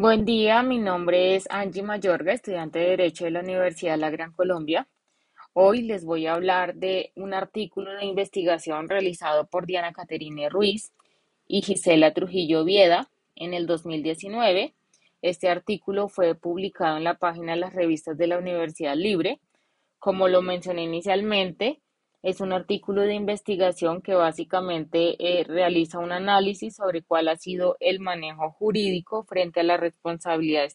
Buen día, mi nombre es Angie Mayorga, estudiante de Derecho de la Universidad de la Gran Colombia. Hoy les voy a hablar de un artículo de investigación realizado por Diana Caterine Ruiz y Gisela Trujillo Vieda en el 2019. Este artículo fue publicado en la página de las revistas de la Universidad Libre. Como lo mencioné inicialmente, es un artículo de investigación que básicamente eh, realiza un análisis sobre cuál ha sido el manejo jurídico frente a la responsabilidad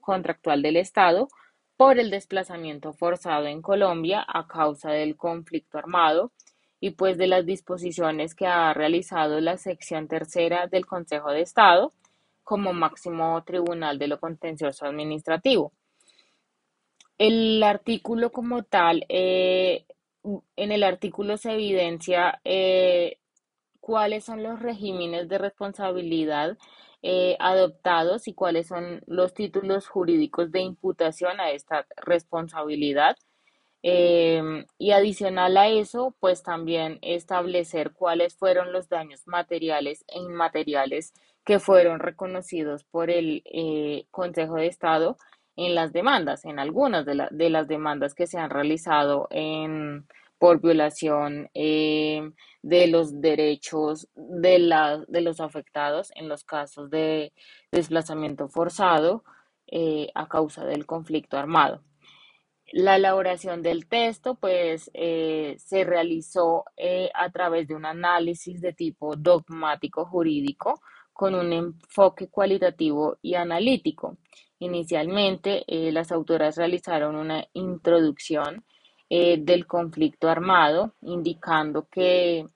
contractual del Estado por el desplazamiento forzado en Colombia a causa del conflicto armado y pues de las disposiciones que ha realizado la sección tercera del Consejo de Estado como máximo tribunal de lo contencioso administrativo. El artículo como tal eh, en el artículo se evidencia eh, cuáles son los regímenes de responsabilidad eh, adoptados y cuáles son los títulos jurídicos de imputación a esta responsabilidad. Em, y adicional a eso, pues también establecer cuáles fueron los daños materiales e inmateriales que fueron reconocidos por el eh, Consejo de Estado en las demandas, en algunas de, de las demandas que se han realizado por violación eh, de los derechos de, la, los afectados en los casos de desplazamiento forzado eh, a causa del conflicto armado. La elaboración del texto pues eh, se realizó a través de un análisis de tipo dogmático jurídico con un enfoque cualitativo y analítico. Inicialmente, eh, las autoras realizaron una introducción eh, del conflicto armado, indicando que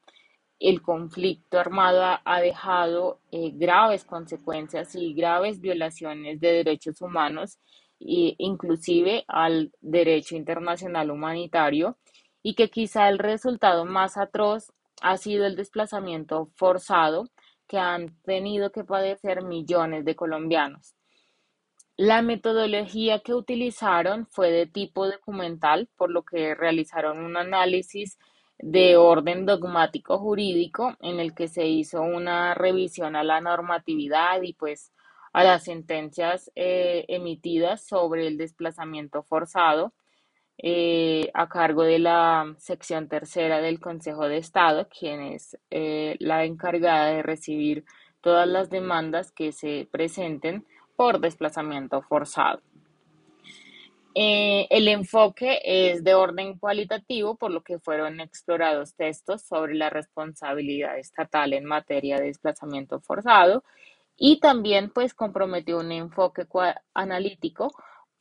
el conflicto armado ha, dejado eh, graves consecuencias y graves violaciones de derechos humanos, e inclusive al derecho internacional humanitario, y que quizá el resultado más atroz ha sido el desplazamiento forzado que han tenido que padecer millones de colombianos. La metodología que utilizaron fue de tipo documental, por lo que realizaron un análisis de orden dogmático jurídico en el que se hizo una revisión a la normatividad y pues a las sentencias eh, emitidas sobre el desplazamiento forzado eh, a cargo de la sección tercera del Consejo de Estado, quien es eh, la encargada de recibir todas las demandas que se presenten por desplazamiento forzado. Eh, el enfoque es de orden cualitativo, por lo que fueron explorados textos sobre la responsabilidad estatal en materia de desplazamiento forzado y también pues comprometió un enfoque analítico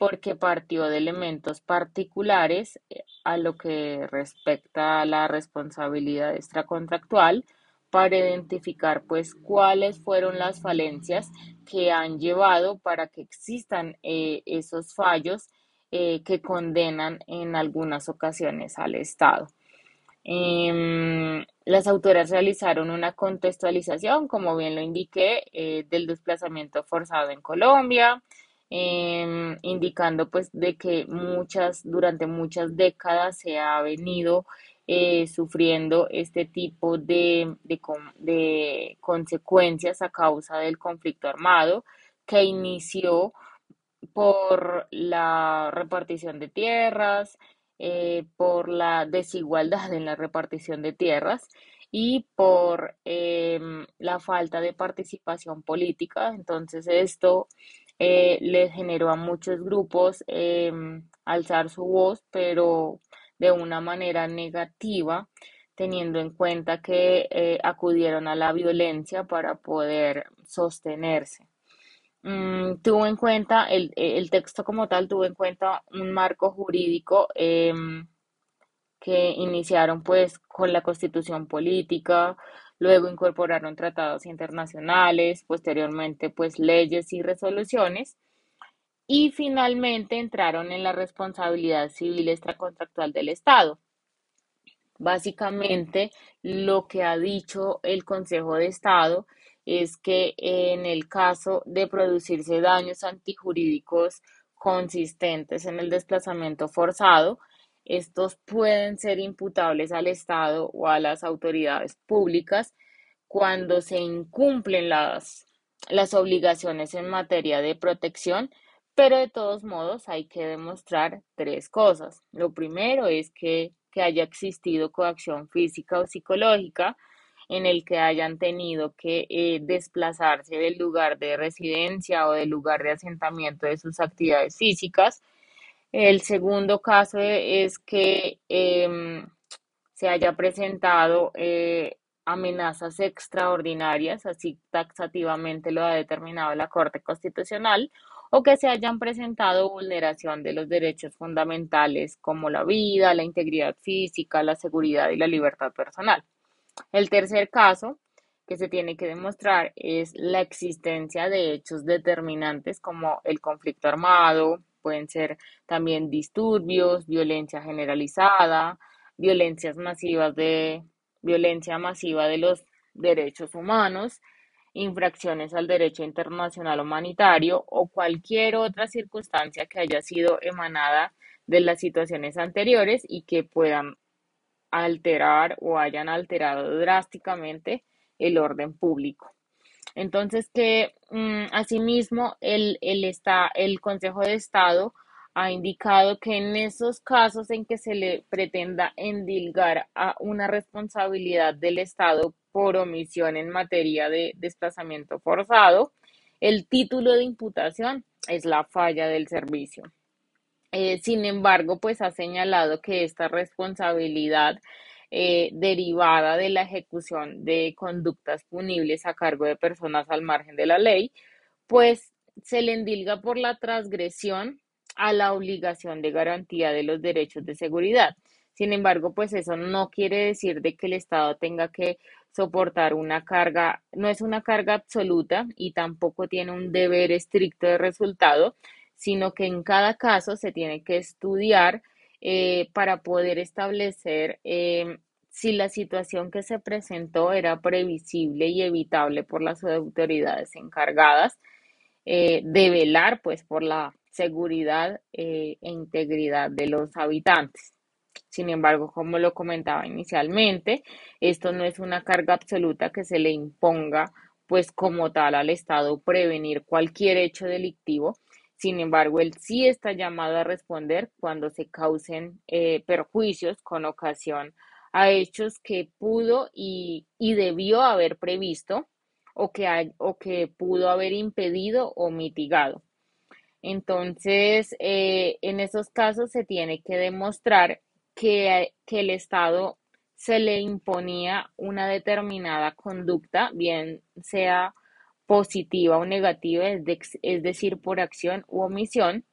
porque partió de elementos particulares eh, a lo que respecta a la responsabilidad extracontractual, para identificar pues cuáles fueron las falencias que han llevado para que existan eh, esos fallos eh, que condenan en algunas ocasiones al Estado. Em, las autoras realizaron una contextualización, como bien lo indiqué, del desplazamiento forzado en Colombia, em, indicando pues de que muchas, durante muchas décadas se ha venido eh, sufriendo este tipo de, de, consecuencias a causa del conflicto armado que inició por la repartición de tierras, eh, por la desigualdad en la repartición de tierras y por em, la falta de participación política. Entonces esto eh, le generó a muchos grupos em, alzar su voz, pero de una manera negativa, teniendo en cuenta que eh, acudieron a la violencia para poder sostenerse. Mm, tuvo en cuenta, el, el, texto como tal tuvo en cuenta un marco jurídico em, que iniciaron pues con la constitución política, luego incorporaron tratados internacionales, posteriormente pues leyes y resoluciones y finalmente entraron en la responsabilidad civil extracontractual del Estado. Básicamente, lo que ha dicho el Consejo de Estado es que en el caso de producirse daños antijurídicos consistentes en el desplazamiento forzado, estos pueden ser imputables al Estado o a las autoridades públicas cuando se incumplen las las obligaciones en materia de protección, pero de todos modos hay que demostrar tres cosas. Lo primero es que, haya existido coacción física o psicológica en el que hayan tenido que eh, desplazarse del lugar de residencia o del lugar de asentamiento de sus actividades físicas. El segundo caso es que em, se haya presentado eh, amenazas extraordinarias, así taxativamente lo ha determinado la Corte Constitucional, o que se hayan presentado vulneración de los derechos fundamentales como la vida, la integridad física, la seguridad y la libertad personal. El tercer caso que se tiene que demostrar es la existencia de hechos determinantes como el conflicto armado, pueden ser también disturbios, violencia generalizada, violencias masivas de violencia masiva de los derechos humanos, infracciones al derecho internacional humanitario o cualquier otra circunstancia que haya sido emanada de las situaciones anteriores y que puedan alterar o hayan alterado drásticamente el orden público. Entonces, que mm, asimismo el, el, está, el Consejo de Estado ha indicado que en esos casos en que se le pretenda endilgar a una responsabilidad del Estado por omisión en materia de desplazamiento forzado, el título de imputación es la falla del servicio. Eh, sin embargo, pues ha señalado que esta responsabilidad eh, derivada de la ejecución de conductas punibles a cargo de personas al margen de la ley, pues se le endilga por la transgresión a la obligación de garantía de los derechos de seguridad. Sin embargo, pues eso no quiere decir de que el Estado tenga que soportar una carga, no es una carga absoluta y tampoco tiene un deber estricto de resultado, sino que en cada caso se tiene que estudiar eh, para poder establecer eh, si la situación que se presentó era previsible y evitable por las autoridades encargadas eh, de velar pues por la seguridad e integridad de los habitantes. Sin embargo, como lo comentaba inicialmente, esto no es una carga absoluta que se le imponga, pues como tal al Estado prevenir cualquier hecho delictivo. Sin embargo, él sí está llamado a responder cuando se causen eh, perjuicios con ocasión a hechos que pudo y, debió haber previsto o que, o que pudo haber impedido o mitigado. Entonces, eh, en esos casos se tiene que demostrar que, el Estado se le imponía una determinada conducta, bien sea positiva o negativa, es, decir, por acción u omisión.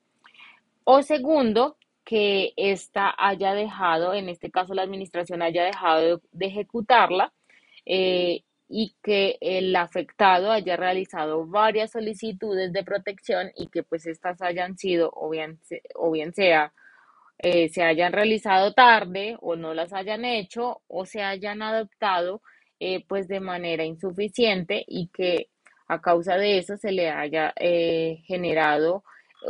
O segundo, que ésta haya dejado, en este caso la administración haya dejado de, ejecutarla eh, y que el afectado haya realizado varias solicitudes de protección y que pues estas hayan sido o bien, o bien sea eh, se hayan realizado tarde o no las hayan hecho o se hayan adoptado eh, pues de manera insuficiente y que a causa de eso se le haya eh, generado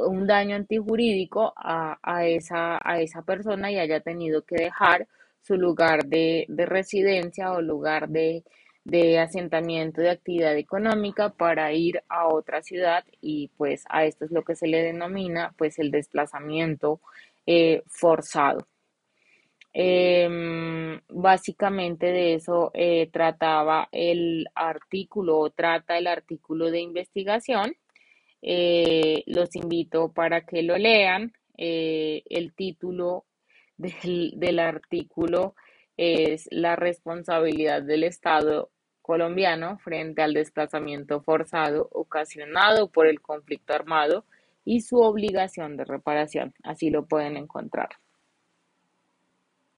un daño antijurídico a, a, esa, a esa persona y haya tenido que dejar su lugar de, de residencia o lugar de, de asentamiento de actividad económica para ir a otra ciudad y pues a esto es lo que se le denomina pues el desplazamiento eh, forzado. Em, básicamente de eso eh, trataba el artículo o trata el artículo de investigación. Eh, los invito para que lo lean. el título del artículo es la responsabilidad del Estado colombiano frente al desplazamiento forzado ocasionado por el conflicto armado y su obligación de reparación. Así lo pueden encontrar.